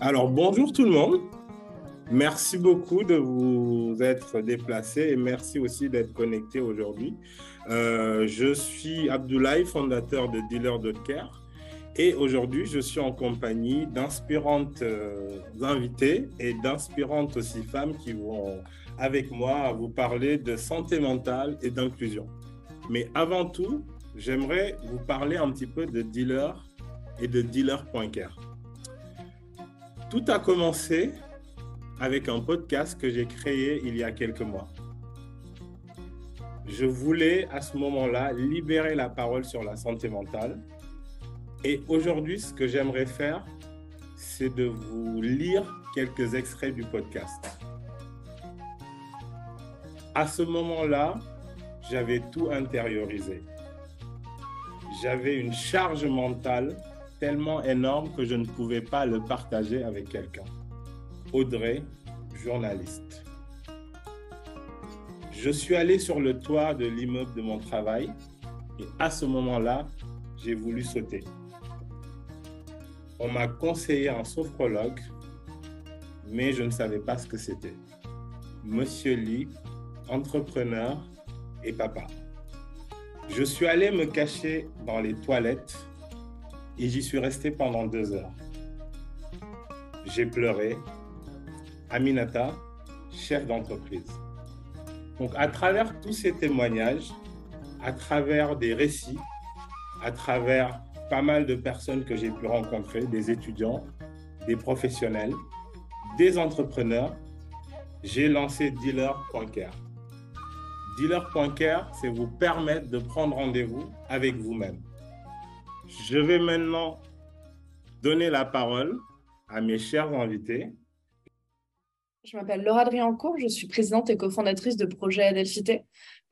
Alors, bonjour tout le monde. Merci beaucoup de vous être déplacé et merci aussi d'être connecté aujourd'hui. Euh, je suis Abdoulaye, fondateur de Dealer. Et aujourd'hui, je suis en compagnie d'inspirantes euh, invitées et d'inspirantes aussi femmes qui vont avec moi vous parler de santé mentale et d'inclusion. Mais avant tout, j'aimerais vous parler un petit peu de Dealer et de Dealer.care. Tout a commencé avec un podcast que j'ai créé il y a quelques mois. Je voulais à ce moment-là libérer la parole sur la santé mentale. Et aujourd'hui, ce que j'aimerais faire, c'est de vous lire quelques extraits du podcast. À ce moment-là, j'avais tout intériorisé. J'avais une charge mentale tellement énorme que je ne pouvais pas le partager avec quelqu'un. Audrey, journaliste. Je suis allé sur le toit de l'immeuble de mon travail et à ce moment-là, j'ai voulu sauter. On m'a conseillé un sophrologue, mais je ne savais pas ce que c'était. Monsieur Lee, entrepreneur et papa. Je suis allé me cacher dans les toilettes et j'y suis resté pendant deux heures. J'ai pleuré. Aminata, chef d'entreprise. Donc à travers tous ces témoignages, à travers des récits, à travers pas mal de personnes que j'ai pu rencontrer, des étudiants, des professionnels, des entrepreneurs, j'ai lancé Dealer.care. Dealer.care, c'est vous permettre de prendre rendez-vous avec vous-même. Je vais maintenant donner la parole à mes chers invités. Je m'appelle Laura Driancourt, je suis présidente et cofondatrice de Projet Adelphité.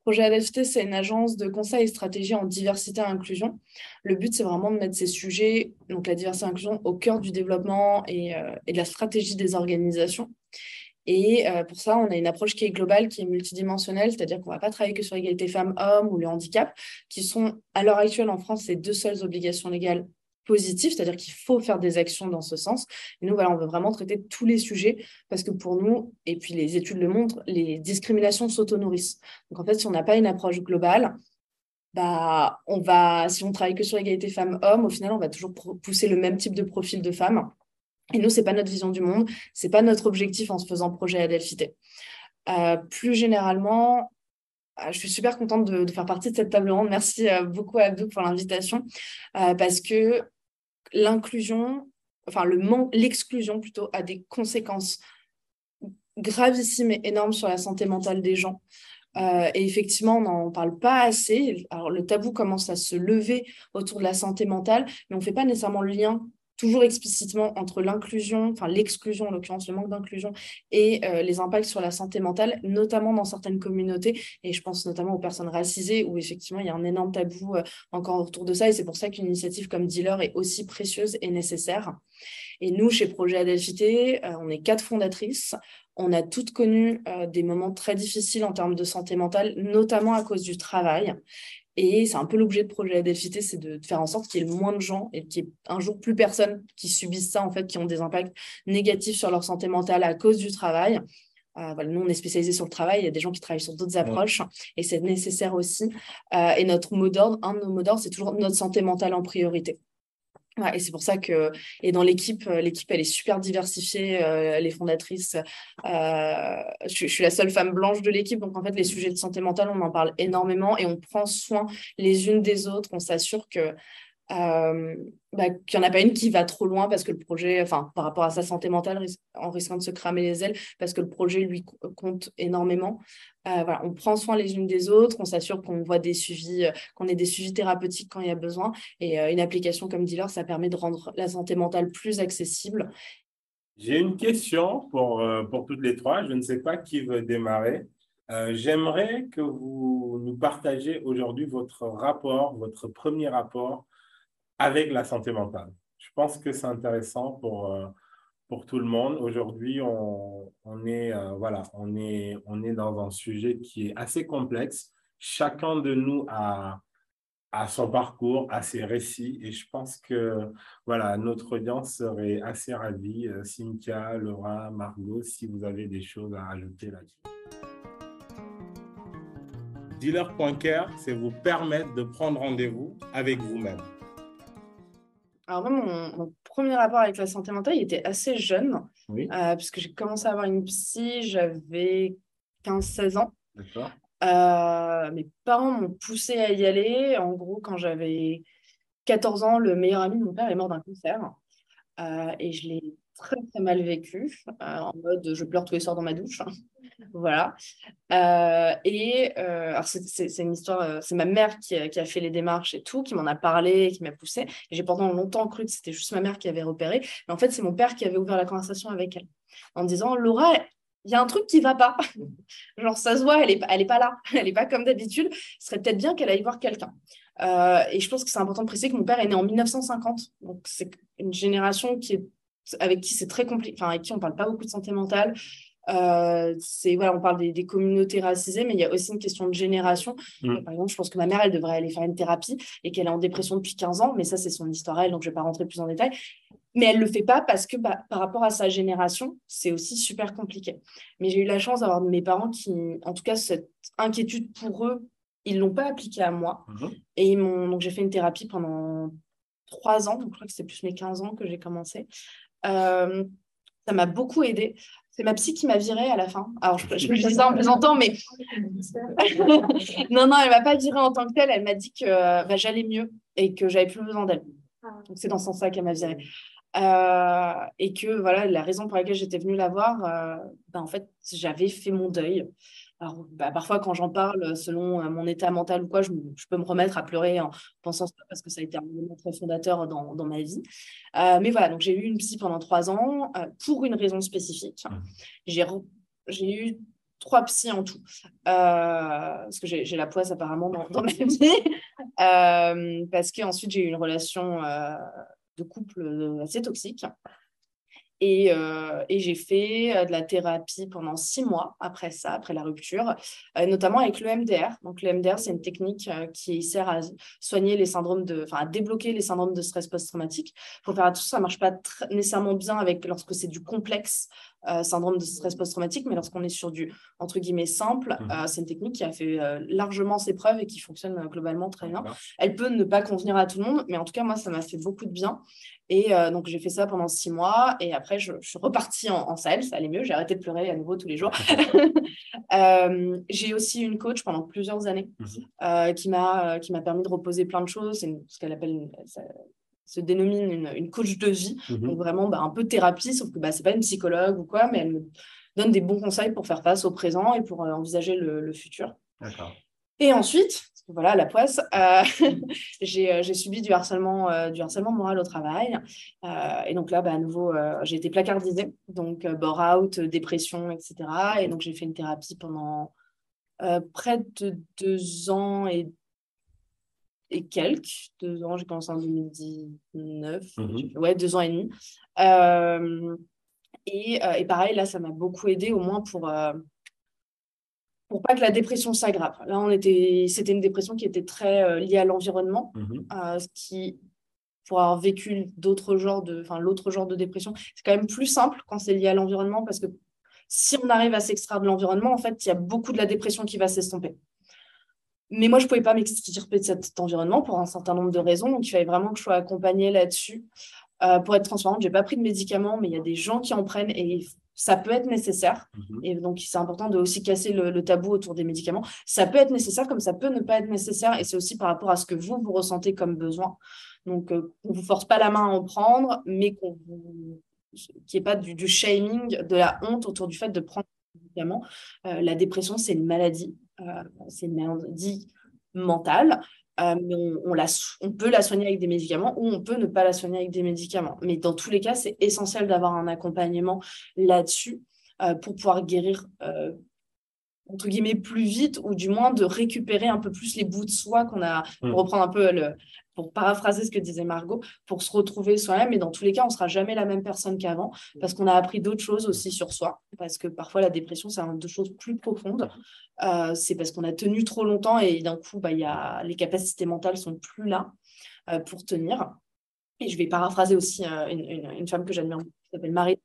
Projet Adelphité, c'est une agence de conseil et stratégie en diversité et inclusion. Le but, c'est vraiment de mettre ces sujets, donc la diversité et inclusion, au cœur du développement et, euh, et de la stratégie des organisations. Et euh, pour ça, on a une approche qui est globale, qui est multidimensionnelle, c'est-à-dire qu'on ne va pas travailler que sur l'égalité femmes-hommes ou le handicap, qui sont à l'heure actuelle en France les deux seules obligations légales positives, c'est-à-dire qu'il faut faire des actions dans ce sens. Et nous, voilà, on veut vraiment traiter tous les sujets parce que pour nous, et puis les études le montrent, les discriminations s'auto-nourrissent. Donc en fait, si on n'a pas une approche globale, bah, on va, si on travaille que sur l'égalité femmes-hommes, au final, on va toujours pousser le même type de profil de femmes et nous, c'est pas notre vision du monde, c'est pas notre objectif en se faisant projet Adelphité. Euh, plus généralement, euh, je suis super contente de, faire partie de cette table ronde. Merci euh, beaucoup à Abdou pour l'invitation, parce que l'inclusion, enfin le l'exclusion plutôt, a des conséquences gravissimes et énormes sur la santé mentale des gens. et effectivement, on n'en parle pas assez. Alors, le tabou commence à se lever autour de la santé mentale, mais on ne fait pas nécessairement le lien toujours explicitement entre l'inclusion, enfin l'exclusion en l'occurrence, le manque d'inclusion et euh, les impacts sur la santé mentale, notamment dans certaines communautés. Et je pense notamment aux personnes racisées où effectivement il y a un énorme tabou euh, encore autour de ça. Et c'est pour ça qu'une initiative comme Dealer est aussi précieuse et nécessaire. Et nous, chez Projet Adelphité, euh, on est quatre fondatrices. On a toutes connu des moments très difficiles en termes de santé mentale, notamment à cause du travail. Et c'est un peu l'objet de projet Adelphité, c'est de, faire en sorte qu'il y ait moins de gens et qu'il y ait un jour plus personne qui subissent ça, en fait, qui ont des impacts négatifs sur leur santé mentale à cause du travail. Euh, voilà, nous, on est spécialisé sur le travail, il y a des gens qui travaillent sur d'autres approches et c'est nécessaire aussi. Euh, et notre mot d'ordre, un de nos mots d'ordre, c'est toujours notre santé mentale en priorité et c'est pour ça que, et dans l'équipe, euh, l'équipe, elle est super diversifiée, euh, les fondatrices. Euh, je, suis la seule femme blanche de l'équipe, donc en fait, les sujets de santé mentale, on en parle énormément et on prend soin les unes des autres. On s'assure que euh, bah, qu'il n'y en a pas une qui va trop loin parce que le projet, enfin, par rapport à sa santé mentale, en risquant de se cramer les ailes, parce que le projet lui compte énormément. Euh, voilà, on prend soin les unes des autres, on s'assure qu'on voit des suivis, euh, qu'on ait des suivis thérapeutiques quand il y a besoin. Et une application comme Dealer, ça permet de rendre la santé mentale plus accessible. J'ai une question pour, pour toutes les trois. Je ne sais pas qui veut démarrer. J'aimerais que vous nous partagiez aujourd'hui votre rapport, votre premier rapport avec la santé mentale. Je pense que c'est intéressant pour, euh, pour tout le monde. Aujourd'hui, on, on, est, euh, voilà, on, est, on est dans un sujet qui est assez complexe. Chacun de nous a, à son parcours, à ses récits. Et je pense que voilà, notre audience serait assez ravie. Euh, Cynthia, Laura, Margot, si vous avez des choses à ajouter là-dessus. Dealer.care, c'est vous permettre de prendre rendez-vous avec vous-même. Alors moi, mon, premier rapport avec la santé mentale, il était assez jeune, oui. Euh, puisque j'ai commencé à avoir une psy, j'avais 15-16 ans. Euh, mes parents m'ont poussé à y aller. En gros, quand j'avais 14 ans, le meilleur ami de mon père est mort d'un cancer. Euh, et je l'ai très, très mal vécu, euh, en mode je pleure tous les soirs dans ma douche. voilà. et alors c'est une histoire, c'est ma mère qui a, fait les démarches et tout, qui m'en a parlé, qui m'a poussé. J'ai pendant longtemps cru que c'était juste ma mère qui avait repéré. Mais en fait, c'est mon père qui avait ouvert la conversation avec elle en disant Laura, il y a un truc qui va pas. Genre, ça se voit, elle n'est elle est pas là. Elle n'est pas comme d'habitude. Ce serait peut-être bien qu'elle aille voir quelqu'un. Euh, et je pense que c'est important de préciser que mon père est né en 1950. Donc, c'est une génération qui est, avec qui c'est très compliqué, enfin, avec qui on ne parle pas beaucoup de santé mentale. Euh, c'est voilà, on parle des, communautés racisées, mais il y a aussi une question de génération. Mm. Par exemple, je pense que ma mère, elle devrait aller faire une thérapie et qu'elle est en dépression depuis 15 ans, mais ça, c'est son histoire, elle, donc je ne vais pas rentrer plus en détail. Mais elle ne le fait pas parce que bah, par rapport à sa génération, c'est aussi super compliqué. Mais j'ai eu la chance d'avoir mes parents qui, en tout cas, cette inquiétude pour eux, ils ne l'ont pas appliquée à moi. Mhm. Et ils m'ont... donc j'ai fait une thérapie pendant trois ans, donc je crois que c'est plus mes 15 ans que j'ai commencé. Euh, ça m'a beaucoup aidé. C'est ma psy qui m'a virée à la fin. Alors, je, je, dis ça en plaisantant, mais. non, non, elle ne m'a pas virée en tant que telle. Elle m'a dit que bah, j'allais mieux et que j'avais plus besoin d'elle. Ah. Donc, c'est dans ce sens-là qu'elle m'a virée. Euh, et que voilà, la raison pour laquelle j'étais venue la voir, euh, ben, en fait, j'avais fait mon deuil. Alors, bah, parfois, quand j'en parle, selon euh, mon état mental ou quoi, je, peux me remettre à pleurer en pensant ça parce que ça a été un moment très fondateur dans, dans ma vie. mais voilà, donc j'ai eu une psy pendant trois ans pour une raison spécifique. Mmh. J'ai, j'ai eu trois psys en tout, parce que j'ai, la poisse apparemment dans, dans ma vie. parce qu'ensuite, j'ai eu une relation de couple euh, assez toxique. Et, euh, et j'ai fait euh, de la thérapie pendant six mois après ça, après la rupture, notamment avec le MDR. Donc, le MDR, c'est une technique qui sert à soigner les syndromes de, enfin, à débloquer les syndromes de stress post-traumatique. Il faut faire attention, ça ne marche pas nécessairement bien avec lorsque c'est du complexe euh, syndrome de stress post-traumatique, mais lorsqu'on est sur du, entre guillemets, simple, mmh. euh, c'est une technique qui a fait euh, largement ses preuves et qui fonctionne globalement très bien. Elle peut ne pas convenir à tout le monde, mais en tout cas, moi, ça m'a fait beaucoup de bien. Et donc, j'ai fait ça pendant six mois. Et après, je, suis repartie en, en, salle. Ça allait mieux. J'ai arrêté de pleurer à nouveau tous les jours. j'ai aussi une coach pendant plusieurs années mmh. qui m'a qui m'a permis de reposer plein de choses. C'est ce qu'elle appelle se dénomine une, coach de vie. Mhm. Donc vraiment bah, un peu thérapie, sauf que bah, ce n'est pas une psychologue ou quoi, mais elle me donne des bons conseils pour faire face au présent et pour euh, envisager le, futur. Et ensuite, voilà, la poisse, euh, euh, j'ai subi du harcèlement, du harcèlement moral au travail. et donc là, bah, à nouveau, j'ai été placardisée, donc bore-out, dépression, etc. Et donc j'ai fait une thérapie pendant près de deux ans et et quelques, deux ans, j'ai commencé en 2019, mhm. ouais, deux ans et demi. Euh, et, euh, et, pareil, là, ça m'a beaucoup aidé, au moins pour, euh, pour pas que la dépression s'aggrave. Là, on était, c'était une dépression qui était très liée à l'environnement, mhm. ce qui, pour avoir vécu d'autres genres de, enfin, l'autre genre de dépression, c'est quand même plus simple quand c'est lié à l'environnement parce que si on arrive à s'extraire de l'environnement, en fait, il y a beaucoup de la dépression qui va s'estomper. Mais moi, je ne pouvais pas m'extirper de cet environnement pour un certain nombre de raisons. Donc, il fallait vraiment que je sois accompagnée là-dessus. Euh, pour être transparente, je n'ai pas pris de médicaments, mais il y a des gens qui en prennent et ça peut être nécessaire. Mhm. Et donc, c'est important de aussi casser le, tabou autour des médicaments. Ça peut être nécessaire comme ça peut ne pas être nécessaire. Et c'est aussi par rapport à ce que vous, vous ressentez comme besoin. Donc, euh, on ne vous force pas la main à en prendre, mais qu'on vous qu'il n'y ait pas du, shaming, de la honte autour du fait de prendre des médicaments. Euh, la dépression, c'est une maladie. Euh, c'est une maladie mentale. Euh, on, peut la soigner avec des médicaments ou on peut ne pas la soigner avec des médicaments. Mais dans tous les cas, c'est essentiel d'avoir un accompagnement là-dessus euh, pour pouvoir guérir entre guillemets, plus vite, ou du moins de récupérer un peu plus les bouts de soi qu'on a, pour mm. reprendre un peu le, pour paraphraser ce que disait Margot, pour se retrouver soi-même. Et dans tous les cas, on ne sera jamais la même personne qu'avant parce qu'on a appris d'autres choses aussi sur soi. Parce que parfois, la dépression, c'est de choses plus profondes. Euh, c'est parce qu'on a tenu trop longtemps et d'un coup, bah, y a, les capacités mentales sont plus là euh, pour tenir. Et je vais paraphraser aussi euh, une, une, une, femme que j'admire, qui s'appelle Marie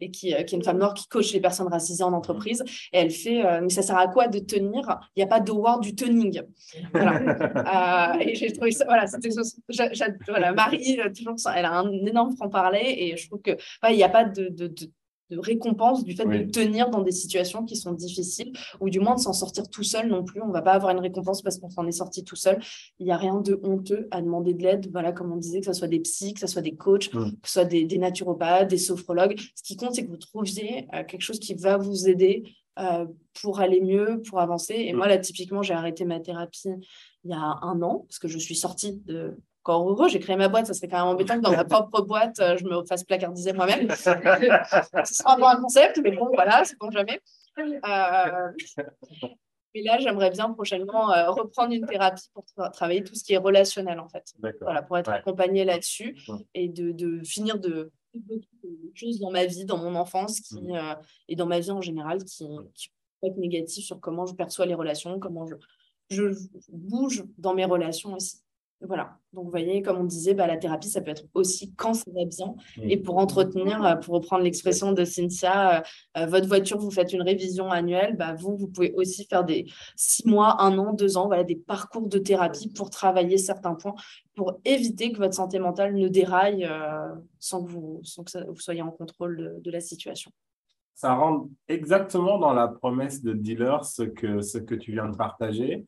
et qui, euh, qui, est une femme noire qui coach les personnes racisées en entreprise. Et elle fait, euh, mais ça sert à quoi de tenir? Il n'y a pas d'award du tuning. Voilà. euh, et j'ai trouvé ça, voilà, c'était voilà, Marie, toujours, elle a un énorme franc-parler et je trouve que il n'y a pas de, de, de de récompense du fait de tenir dans des situations qui sont difficiles, ou du moins de s'en sortir tout seul non plus. On ne va pas avoir une récompense parce qu'on s'en est sorti tout seul. Il n'y a rien de honteux à demander de l'aide. Voilà, comme on disait, que ce soit des psys, que ce soit des coachs, que ce soit des, naturopathes, des sophrologues. Ce qui compte, c'est que vous trouviez euh, quelque chose qui va vous aider euh, pour aller mieux, pour avancer. Et moi, là, typiquement, j'ai arrêté ma thérapie il y a un an, parce que je suis sortie de encore heureux. J'ai créé ma boîte, ça serait quand même embêtant que dans ma propre boîte, euh, je me fasse placardiser moi-même. Ce sera un concept, mais bon, voilà, c'est bon jamais. Euh, mais là, j'aimerais bien prochainement euh, reprendre une thérapie pour travailler tout ce qui est relationnel, en fait. Voilà, pour être accompagnée là-dessus et de, de, finir de choses dans ma vie, dans mon enfance qui, mmh. et dans ma vie en général qui, qui peut être négatif sur comment je perçois les relations, comment je, je bouge dans mes relations aussi. Voilà. Donc, vous voyez, comme on disait, bah, la thérapie, ça peut être aussi quand ça va bien. Et pour entretenir, euh, pour reprendre l'expression de Cynthia, euh, euh, votre voiture, vous faites une révision annuelle. Bah, vous, vous pouvez aussi faire des six mois, un an, deux ans, voilà, des parcours de thérapie pour travailler certains points, pour éviter que votre santé mentale ne déraille sans que, vous, sans que vous soyez en contrôle de, la situation. Ça rentre exactement dans la promesse de dealer, ce que, ce que tu viens de partager.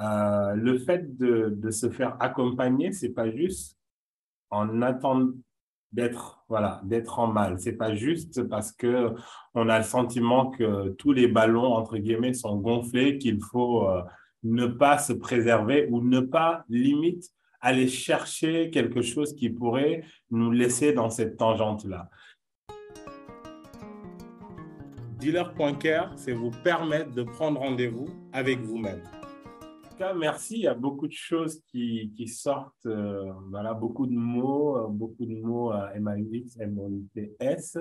Euh, le fait de, se faire accompagner, c'est pas juste en attendant d'être voilà d'être en mal. C'est pas juste parce que on a le sentiment que tous les ballons entre guillemets sont gonflés qu'il faut euh, ne pas se préserver ou ne pas limite aller chercher quelque chose qui pourrait nous laisser dans cette tangente là. Dealer.care, c'est vous permettre de prendre rendez-vous avec vous-même cas, merci. Il y a beaucoup de choses qui, sortent. Euh, voilà, beaucoup de mots, euh, beaucoup de mots à M-A-U-X, M-O-U-T-S.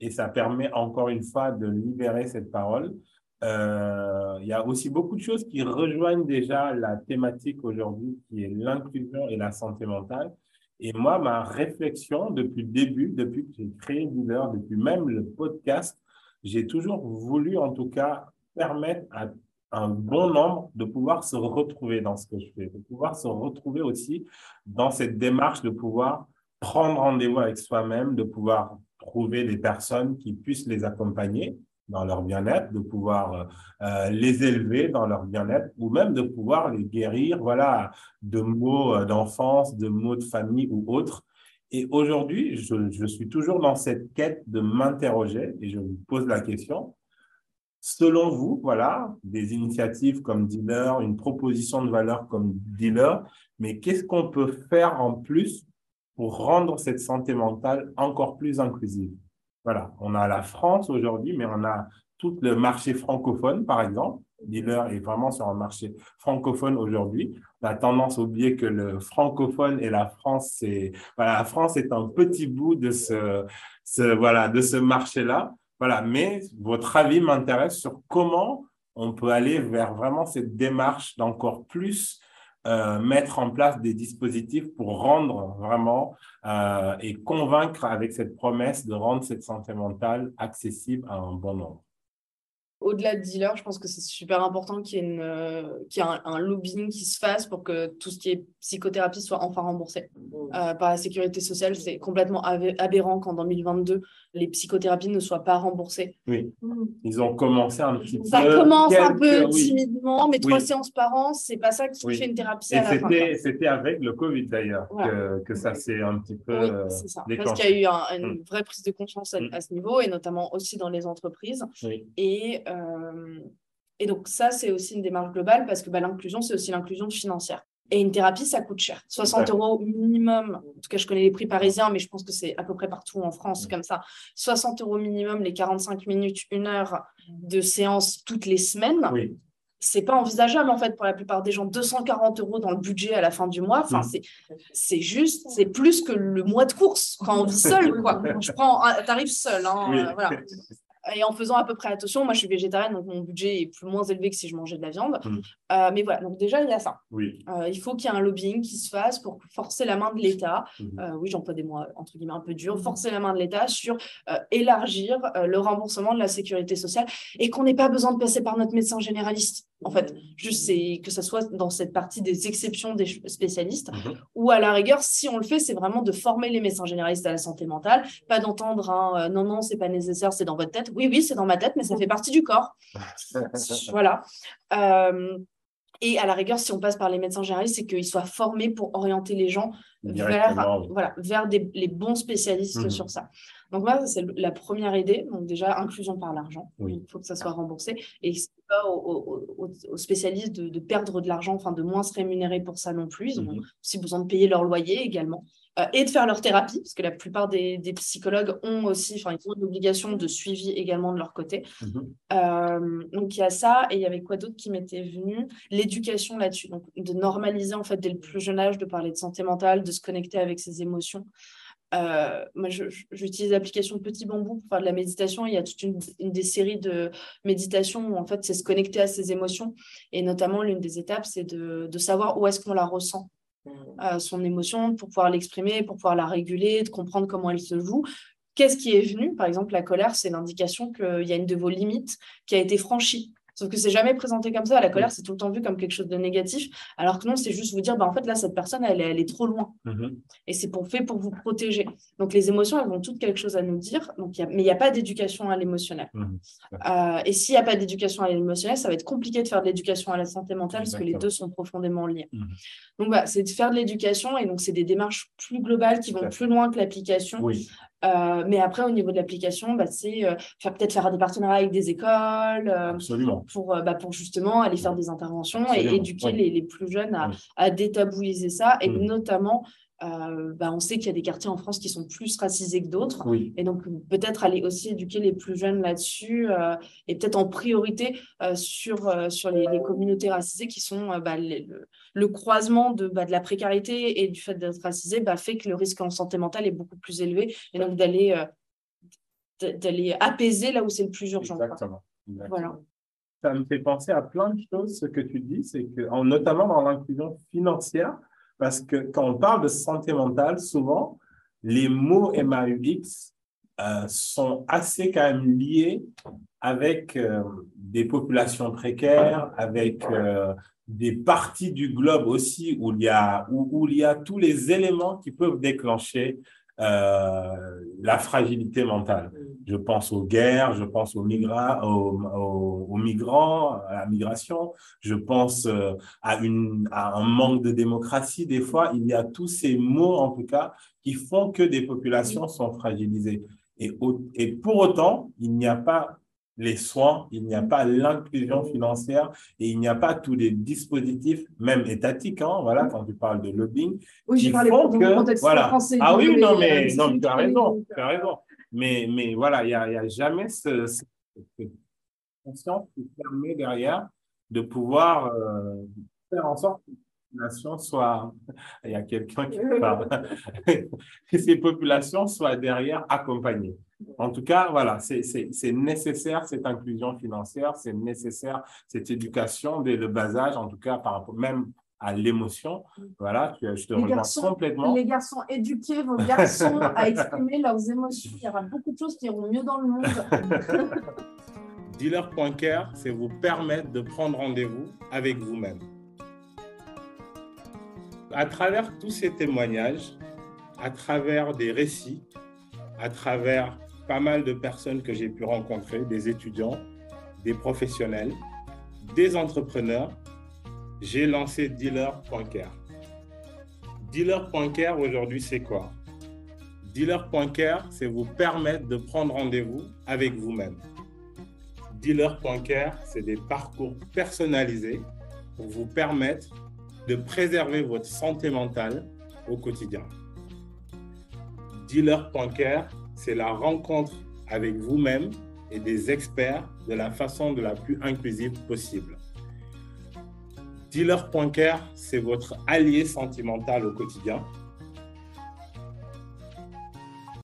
Et ça permet encore une fois de libérer cette parole. Euh, il y a aussi beaucoup de choses qui rejoignent déjà la thématique aujourd'hui qui est l'inclusion et la santé mentale. Et moi, ma réflexion depuis le début, depuis que j'ai créé Dealer, depuis même le podcast, j'ai toujours voulu en tout cas permettre à un bon nombre de pouvoir se retrouver dans ce que je fais, de pouvoir se retrouver aussi dans cette démarche de pouvoir prendre rendez-vous avec soi-même, de pouvoir trouver des personnes qui puissent les accompagner dans leur bien-être, de pouvoir euh, les élever dans leur bien-être ou même de pouvoir les guérir, voilà, de mots euh, d'enfance, de mots de famille ou autres. Et aujourd'hui, je, je suis toujours dans cette quête de m'interroger et je vous pose la question, Selon vous, voilà, des initiatives comme Dealer, une proposition de valeur comme Dealer, mais qu'est-ce qu'on peut faire en plus pour rendre cette santé mentale encore plus inclusive? Voilà, on a la France aujourd'hui, mais on a tout le marché francophone, par exemple. Dealer est vraiment sur un marché francophone aujourd'hui. On a tendance à oublier que le francophone et la France, c'est voilà, la France est un petit bout de ce, voilà de ce marché-là. Voilà, mais votre avis m'intéresse sur comment on peut aller vers vraiment cette démarche d'encore plus euh, mettre en place des dispositifs pour rendre vraiment euh, et convaincre avec cette promesse de rendre cette santé mentale accessible à un bon nombre au-delà de dealer, je pense que c'est super important qu'il y ait, une, euh, un, lobbying qui se fasse pour que tout ce qui est psychothérapie soit enfin remboursé mmh. euh, par la sécurité sociale. C'est complètement aberrant qu'en 2022, les psychothérapies ne soient pas remboursées. Oui, mmh. ils ont commencé un petit peu. Ça commence un peu timidement, mais trois séances par an, c'est pas ça qui fait une thérapie à la fin. C'était avec le Covid d'ailleurs que, que, ça s'est un petit peu. Oui, c'est ça. Parce qu'il y a eu une mmh. vraie prise de conscience à, ce niveau, et notamment aussi dans les entreprises. Et euh, et donc ça, c'est aussi une démarche globale parce que bah, l'inclusion, c'est aussi l'inclusion financière. Et une thérapie, ça coûte cher. 60 euros minimum. En tout cas, je connais les prix parisiens, mais je pense que c'est à peu près partout en France comme ça. 60 euros minimum, les 45 minutes, une heure de séance toutes les semaines. Oui. C'est pas envisageable en fait pour la plupart des gens. 240 euros dans le budget à la fin du mois, enfin, c'est, c'est juste, c'est plus que le mois de course quand on vit seul. Quoi. Je prends un tarif seul. Hein, voilà. et en faisant à peu près attention, moi je suis végétarienne, donc mon budget est plus moins élevé que si je mangeais de la viande. Mmh. Euh, mais voilà, donc déjà il y a ça. Oui. Euh, il faut qu'il y ait un lobbying qui se fasse pour forcer la main de l'État. Mmh. Euh, oui, j'emploie des mots entre guillemets un peu durs, mmh. forcer la main de l'État sur élargir le remboursement de la sécurité sociale et qu'on n'ait pas besoin de passer par notre médecin généraliste. En fait, juste c'est que ce soit dans cette partie des exceptions des spécialistes, ou à la rigueur, si on le fait, c'est vraiment de former les médecins généralistes à la santé mentale, pas d'entendre un non, non, c'est pas nécessaire, c'est dans votre tête oui, oui, c'est dans ma tête, mais ça fait partie du corps. voilà. Euh, et à la rigueur, si on passe par les médecins généralistes, c'est qu'ils soient formés pour orienter les gens vers, voilà, vers les bons spécialistes mhm. sur ça. Donc voilà, c'est la première idée. Donc déjà, inclusion par l'argent. Il faut que ça soit remboursé. Et ce n'est pas aux, spécialistes de, perdre de l'argent, enfin de moins se rémunérer pour ça non plus. Ils ont mhm. aussi besoin de payer leur loyer également. Euh, et de faire leur thérapie, parce que la plupart des, psychologues ont aussi, enfin, ils ont une obligation de suivi également de leur côté. Mhm. Euh, donc, il y a ça, et il y avait quoi d'autre qui m'était venu? L'éducation là-dessus, donc de normaliser en fait dès le plus jeune âge, de parler de santé mentale, de se connecter avec ses émotions. Euh, moi, j'utilise l'application Petit Bambou pour faire de la méditation. Il y a toute une, des séries de méditation où en fait, c'est se connecter à ses émotions. Et notamment, l'une des étapes, c'est de, de savoir où est-ce qu'on la ressent son émotion, pour pouvoir l'exprimer, pour pouvoir la réguler, de comprendre comment elle se joue. Qu'est-ce qui est venu? Par exemple, la colère, c'est l'indication qu'il y a une de vos limites qui a été franchie. Sauf que c'est jamais présenté comme ça. La colère, c'est tout le temps vu comme quelque chose de négatif. Alors que non, c'est juste vous dire, bah, en fait, là, cette personne, elle, elle est trop loin. Mm-hmm. Et c'est pour fait pour vous protéger. Donc, les émotions, elles ont toutes quelque chose à nous dire. Donc, mais il n'y a pas d'éducation à l'émotionnel. Mm-hmm. Euh, et s'il n'y a pas d'éducation à l'émotionnel, ça va être compliqué de faire de l'éducation à la santé mentale parce que les deux sont profondément liés. Mm-hmm. Donc, bah, c'est de faire de l'éducation. Et donc, c'est des démarches plus globales qui vont plus loin que l'application. Oui. Euh, mais après, au niveau de l'application, bah, c'est euh, peut-être faire des partenariats avec des écoles euh, pour, bah, pour justement aller faire des interventions et éduquer les, les, plus jeunes à, à détabouiser ça. Et mmh. notamment bah, on sait qu'il y a des quartiers en France qui sont plus racisés que d'autres. Et donc, peut-être aller aussi éduquer les plus jeunes là-dessus et peut-être en priorité sur, sur les, communautés racisées qui sont le, croisement de, bah, de la précarité et du fait d'être racisé fait que le risque en santé mentale est beaucoup plus élevé. Et donc, d'aller d'aller apaiser là où c'est le plus urgent. Exactement. Voilà. Ça me fait penser à plein de choses, ce que tu dis, c'est que, notamment dans l'inclusion financière, parce que quand on parle de santé mentale, souvent, les mots MAUX euh, sont assez quand même liés avec euh, des populations précaires, avec euh, des parties du globe aussi où il, y a, où, où il y a tous les éléments qui peuvent déclencher euh, la fragilité mentale. Je pense aux guerres, je pense aux, migra aux, aux, migrants, à la migration, je pense euh, à, une, à un manque de démocratie. Des fois, il y a tous ces mots, en tout cas, qui font que des populations sont fragilisées. Et pour autant, il n'y a pas les soins, il n'y a pas l'inclusion financière et il n'y a pas tous les dispositifs, même étatiques, hein, voilà, quand tu parles de lobbying, oui, qui font que, voilà. Français, ah oui, non, mais non, tu as raison, tu as raison. Mais, mais voilà, il n'y a, a, jamais ce, cette conscience qui permet derrière de pouvoir euh, faire en sorte que populations soient, il y a quelqu'un qui parle, que ces populations soient derrière accompagnées. En tout cas, voilà, c'est nécessaire cette inclusion financière, c'est nécessaire cette éducation dès le bas âge, en tout cas par rapport même à l'émotion. Voilà, je te rejoins complètement. Les garçons, éduquez vos garçons à exprimer leurs émotions. Il y aura beaucoup de choses qui iront mieux dans le monde. Dealer.care, c'est vous permettre de prendre rendez-vous avec vous-même. À travers tous ces témoignages, à travers des récits, à travers pas mal de personnes que j'ai pu rencontrer, des étudiants, des professionnels, des entrepreneurs, j'ai lancé Dealer.care. Dealer.care aujourd'hui, c'est quoi? Dealer.care, c'est vous permettre de prendre rendez-vous avec vous-même. Dealer.care, c'est des parcours personnalisés pour vous permettre de préserver votre santé mentale au quotidien. Dealer.care, c'est la rencontre avec vous-même et des experts de la façon de la plus inclusive possible. Dealer.care, c'est votre allié sentimental au quotidien